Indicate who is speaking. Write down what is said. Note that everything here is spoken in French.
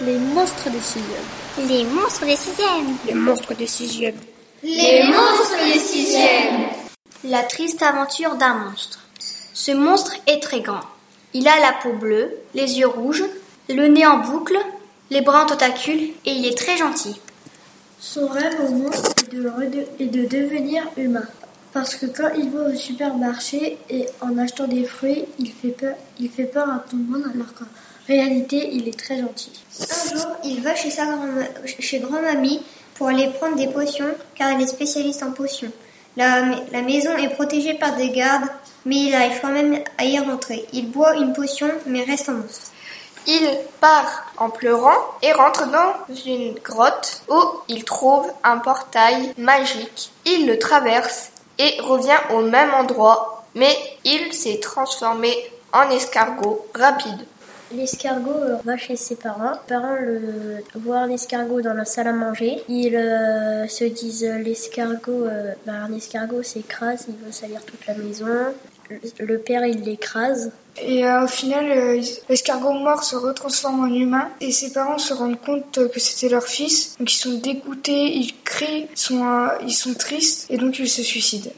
Speaker 1: Les monstres des sixièmes.
Speaker 2: Les monstres des sixièmes.
Speaker 3: Les monstres des sixièmes.
Speaker 4: Les monstres des sixièmes.
Speaker 2: La triste aventure d'un monstre. Ce monstre est très grand. Il a la peau bleue, les yeux rouges, le nez en boucle, les bras en tentacules et il est très gentil.
Speaker 5: Son rêve au monstre est de, est de devenir humain. Parce que quand il va au supermarché et en achetant des fruits, il fait peur, il fait peur à tout le monde alors qu'en réalité, il est très gentil.
Speaker 6: Un jour, il va chez sa grand chez grand-mamie pour aller prendre des potions car elle est spécialiste en potions. La, la maison est protégée par des gardes, mais il arrive quand même à y rentrer. Il boit une potion, mais reste un monstre.
Speaker 3: Il part en pleurant et rentre dans une grotte où il trouve un portail magique. Il le traverse et revient au même endroit, mais il s'est transformé en escargot rapide.
Speaker 5: L'escargot euh, va chez ses parents. Les parents le, voient un escargot dans la salle à manger. Ils euh, se disent euh, l'escargot, bah, un escargot s'écrase, il va salir toute la maison. Le père, il l'écrase.
Speaker 7: Et au final, l'escargot mort se retransforme en humain et ses parents se rendent compte que c'était leur fils. Donc ils sont dégoûtés, ils sont, ils sont tristes et donc ils se suicident.